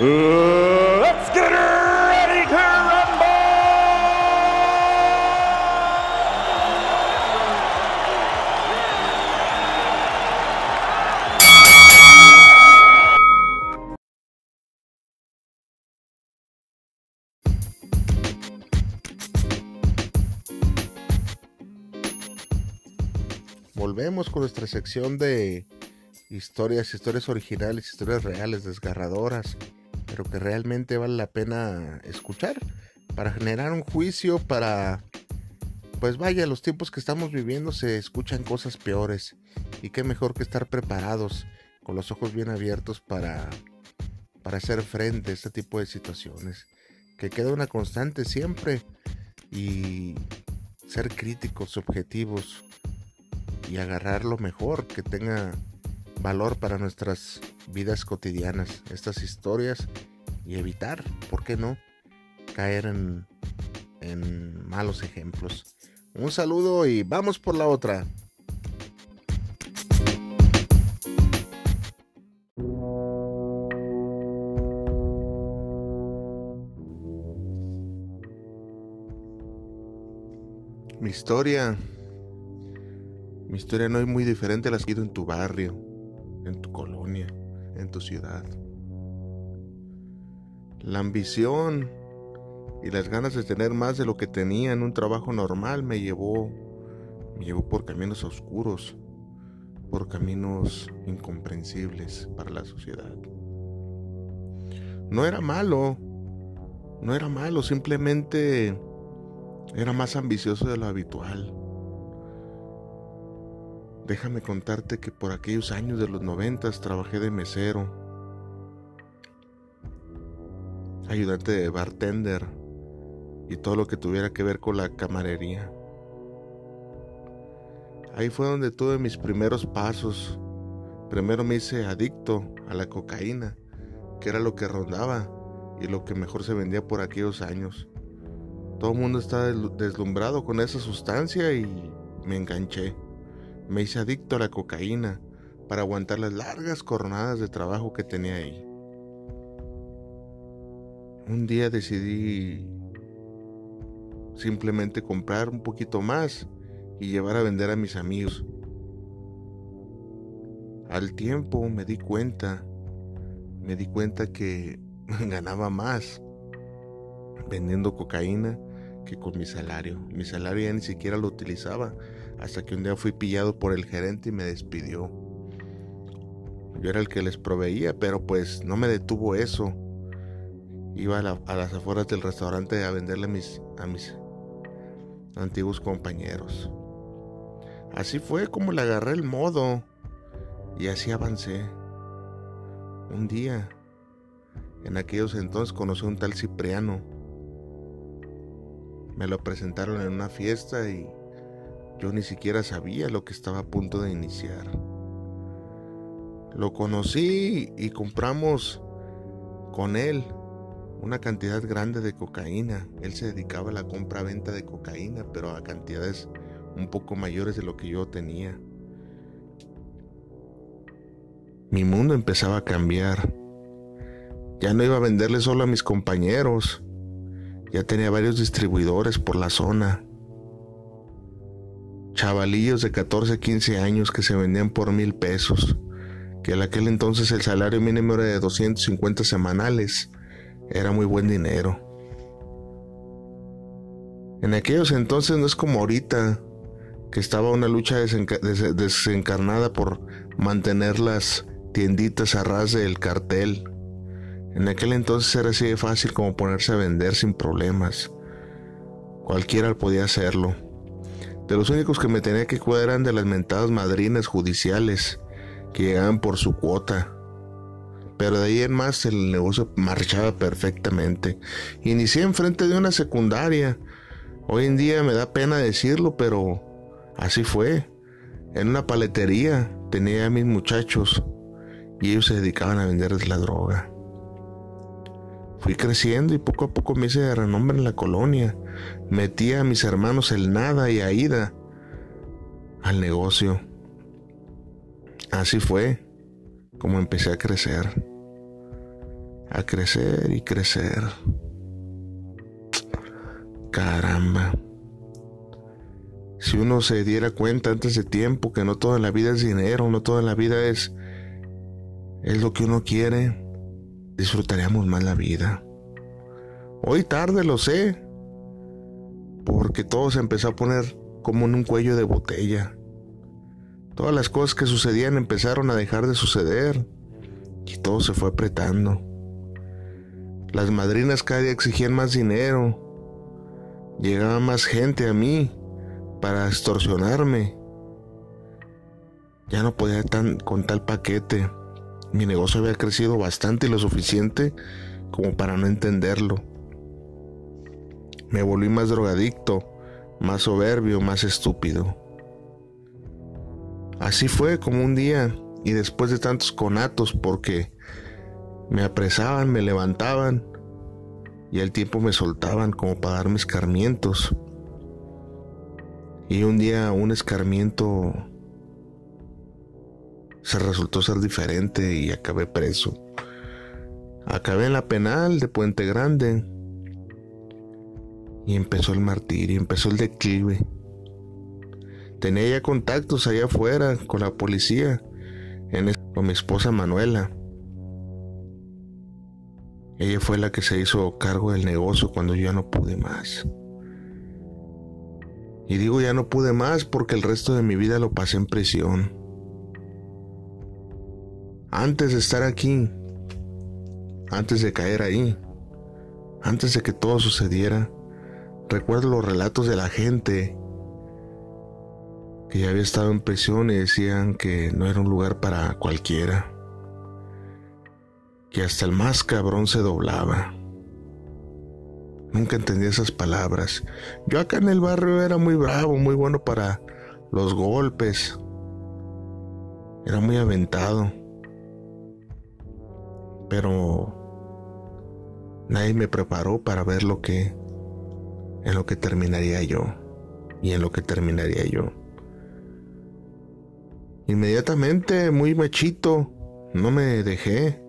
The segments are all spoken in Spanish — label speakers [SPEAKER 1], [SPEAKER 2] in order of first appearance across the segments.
[SPEAKER 1] let's get ready!
[SPEAKER 2] Volvemos con nuestra sección de historias, historias originales, historias reales, desgarradoras, pero que realmente vale la pena escuchar para generar un juicio, para... Pues vaya, los tiempos que estamos viviendo se escuchan cosas peores y qué mejor que estar preparados, con los ojos bien abiertos para, para hacer frente a este tipo de situaciones. Que queda una constante siempre y ser críticos, objetivos y agarrar lo mejor que tenga valor para nuestras vidas cotidianas, estas historias y evitar, ¿por qué no?, caer en, en malos ejemplos. Un saludo y vamos por la otra. Mi historia, mi historia no es muy diferente a la que en tu barrio, en tu colonia, en tu ciudad. La ambición y las ganas de tener más de lo que tenía en un trabajo normal me llevó, me llevó por caminos oscuros, por caminos incomprensibles para la sociedad. No era malo, no era malo, simplemente era más ambicioso de lo habitual. Déjame contarte que por aquellos años de los noventas trabajé de mesero, ayudante de bartender y todo lo que tuviera que ver con la camarería. Ahí fue donde tuve mis primeros pasos. Primero me hice adicto a la cocaína, que era lo que rondaba y lo que mejor se vendía por aquellos años. Todo el mundo estaba deslumbrado con esa sustancia y me enganché. Me hice adicto a la cocaína para aguantar las largas jornadas de trabajo que tenía ahí. Un día decidí simplemente comprar un poquito más y llevar a vender a mis amigos. Al tiempo me di cuenta, me di cuenta que ganaba más vendiendo cocaína que con mi salario. Mi salario ya ni siquiera lo utilizaba hasta que un día fui pillado por el gerente y me despidió. Yo era el que les proveía, pero pues no me detuvo eso. Iba a, las afueras del restaurante a venderle mis, a mis antiguos compañeros. Así fue como le agarré el modo y así avancé. Un día, en aquellos entonces conocí a un tal Cipriano. Me lo presentaron en una fiesta y yo ni siquiera sabía lo que estaba a punto de iniciar. Lo conocí y compramos con él una cantidad grande de cocaína. Él se dedicaba a la compra-venta de cocaína, pero a cantidades un poco mayores de lo que yo tenía. Mi mundo empezaba a cambiar. Ya no iba a venderle solo a mis compañeros. Ya tenía varios distribuidores por la zona chavalillos de 14, 15 años que se vendían por mil pesos, que en aquel entonces el salario mínimo era de 250 semanales, era muy buen dinero. En aquellos entonces no es como ahorita, que estaba una lucha desencarnada por mantener las tienditas a ras del cartel. En aquel entonces era así de fácil como ponerse a vender sin problemas. Cualquiera podía hacerlo. De los únicos que me tenía que cuidar eran de las mentadas madrinas judiciales que llegaban por su cuota. Pero de ahí en más el negocio marchaba perfectamente. Inicié enfrente de una secundaria. Hoy en día me da pena decirlo, pero así fue. En una paletería tenía a mis muchachos y ellos se dedicaban a venderles la droga. Fui creciendo y poco a poco me hice de renombre en la colonia. Metí a mis hermanos el nada y a Ida al negocio. Así fue como empecé a crecer. A crecer y crecer. Caramba. Si uno se diera cuenta antes de tiempo que no toda la vida es dinero, no toda la vida es es lo que uno quiere, disfrutaríamos más la vida. Hoy tarde lo sé, porque todo se empezó a poner como en un cuello de botella. Todas las cosas que sucedían empezaron a dejar de suceder y todo se fue apretando. Las madrinas cada día exigían más dinero. Llegaba más gente a mí para extorsionarme. Ya no podía tan, con tal paquete. Mi negocio había crecido bastante y lo suficiente como para no entenderlo. Me volví más drogadicto, más soberbio, más estúpido. Así fue como un día y después de tantos conatos porque me apresaban, me levantaban y al tiempo me soltaban como para darme escarmientos. Y un día un escarmiento se resultó ser diferente y acabé preso. Acabé en la penal de Puente Grande y empezó el martirio, empezó el declive. Tenía ya contactos allá afuera con la policía, con mi esposa Manuela. Ella fue la que se hizo cargo del negocio cuando yo ya no pude más. Y digo ya no pude más porque el resto de mi vida lo pasé en prisión. Antes de estar aquí, antes de caer ahí, antes de que todo sucediera, recuerdo los relatos de la gente que ya había estado en prisión y decían que no era un lugar para cualquiera, que hasta el más cabrón se doblaba. Nunca entendí esas palabras. Yo acá en el barrio era muy bravo, muy bueno para los golpes. Era muy aventado pero nadie me preparó para ver lo que en lo que terminaría yo y en lo que terminaría yo. Inmediatamente, muy machito, no me dejé.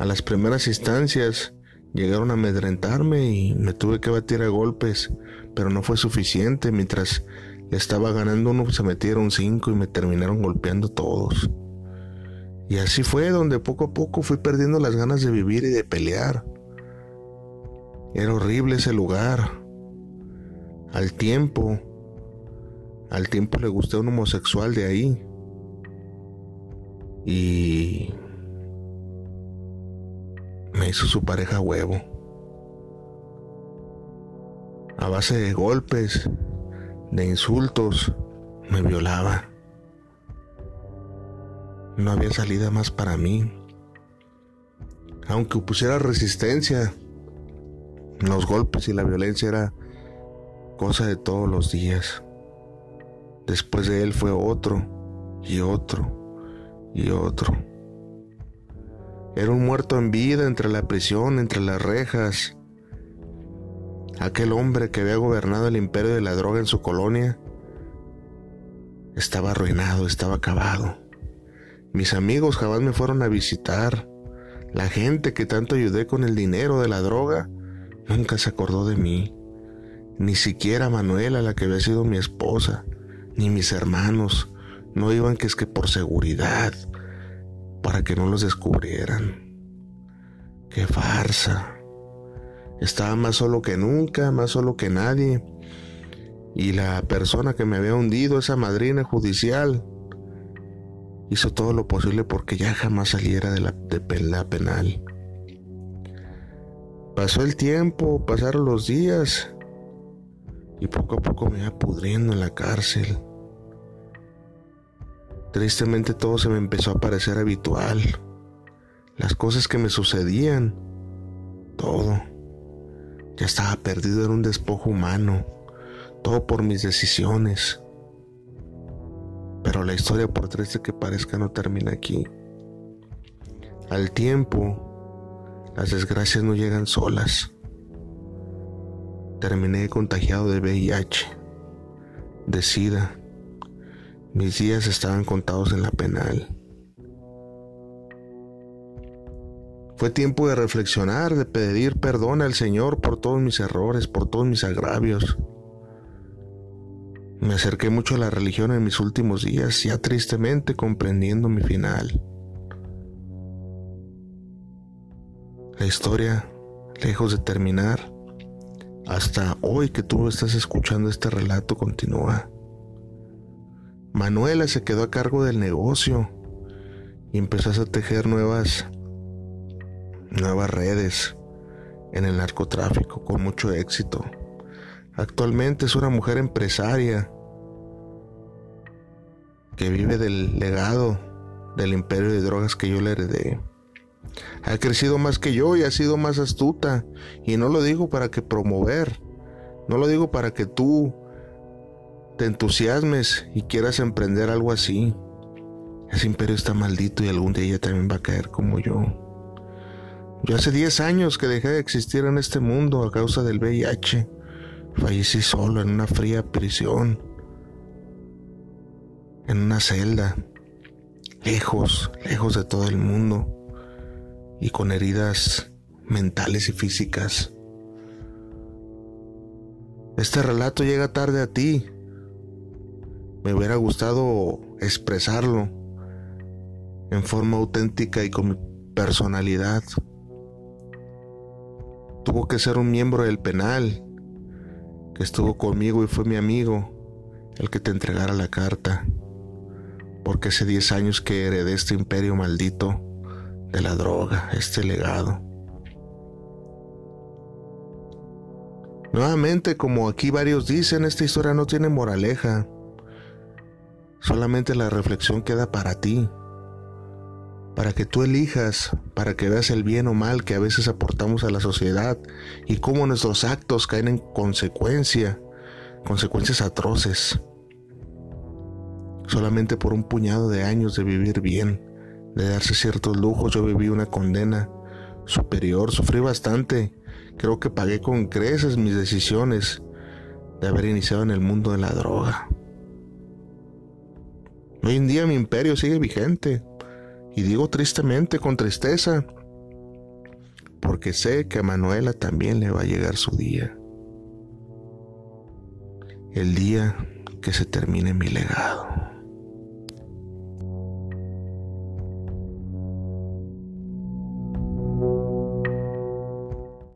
[SPEAKER 2] A las primeras instancias llegaron a amedrentarme y me tuve que batir a golpes, pero no fue suficiente. Mientras le estaba ganando uno, se metieron cinco y me terminaron golpeando todos. Y así fue donde poco a poco fui perdiendo las ganas de vivir y de pelear. Era horrible ese lugar. Al tiempo, al tiempo le gusté a un homosexual de ahí. Y me hizo su pareja huevo. A base de golpes, de insultos, me violaba. No había salida más para mí. Aunque pusiera resistencia, los golpes y la violencia era cosa de todos los días. Después de él fue otro y otro y otro. Era un muerto en vida entre la prisión, entre las rejas. Aquel hombre que había gobernado el imperio de la droga en su colonia estaba arruinado, estaba acabado. Mis amigos jamás me fueron a visitar. La gente que tanto ayudé con el dinero de la droga nunca se acordó de mí. Ni siquiera Manuela, la que había sido mi esposa, ni mis hermanos. No iban que es que por seguridad, para que no los descubrieran. Qué farsa. Estaba más solo que nunca, más solo que nadie. Y la persona que me había hundido, esa madrina judicial, hizo todo lo posible porque ya jamás saliera de la, penal. Pasó el tiempo, pasaron los días y poco a poco me iba pudriendo en la cárcel. Tristemente todo se me empezó a parecer habitual. las cosas que me sucedían, todo. Ya estaba perdido en un despojo humano, todo por mis decisiones. Pero la historia, por triste que parezca, no termina aquí. Al tiempo, las desgracias no llegan solas. Terminé contagiado de VIH, de SIDA. Mis días estaban contados en la penal. Fue tiempo de reflexionar, de pedir perdón al Señor por todos mis errores, por todos mis agravios. Me acerqué mucho a la religión en mis últimos días, ya tristemente comprendiendo mi final. La historia, lejos de terminar, hasta hoy que tú estás escuchando este relato, continúa. Manuela se quedó a cargo del negocio y empezó a tejer nuevas nuevas redes en el narcotráfico con mucho éxito. Actualmente es una mujer empresaria que vive del legado del imperio de drogas que yo le heredé. Ha crecido más que yo y ha sido más astuta. Y no lo digo para que promover, no lo digo para que tú te entusiasmes y quieras emprender algo así. Ese imperio está maldito y algún día ella también va a caer como yo. Yo hace 10 años que dejé de existir en este mundo a causa del VIH. Fallecí solo en una fría prisión, en una celda, lejos, lejos de todo el mundo y con heridas mentales y físicas. Este relato llega tarde a ti. Me hubiera gustado expresarlo en forma auténtica y con mi personalidad tuvo que ser un miembro del penal estuvo conmigo y fue mi amigo el que te entregara la carta. Porque hace 10 años que heredé este imperio maldito de la droga, este legado. Nuevamente, como aquí varios dicen, esta historia no tiene moraleja. Solamente la reflexión queda para ti para que tú elijas, para que veas el bien o mal que a veces aportamos a la sociedad y cómo nuestros actos caen en consecuencia, consecuencias atroces, solamente por un puñado de años de vivir bien, de darse ciertos lujos, yo viví una condena superior, sufrí bastante, creo que pagué con creces mis decisiones de haber iniciado en el mundo de la droga. Hoy en día mi imperio sigue vigente, y digo tristemente, con tristeza, porque sé que a Manuela también le va a llegar su día. El día que se termine mi legado.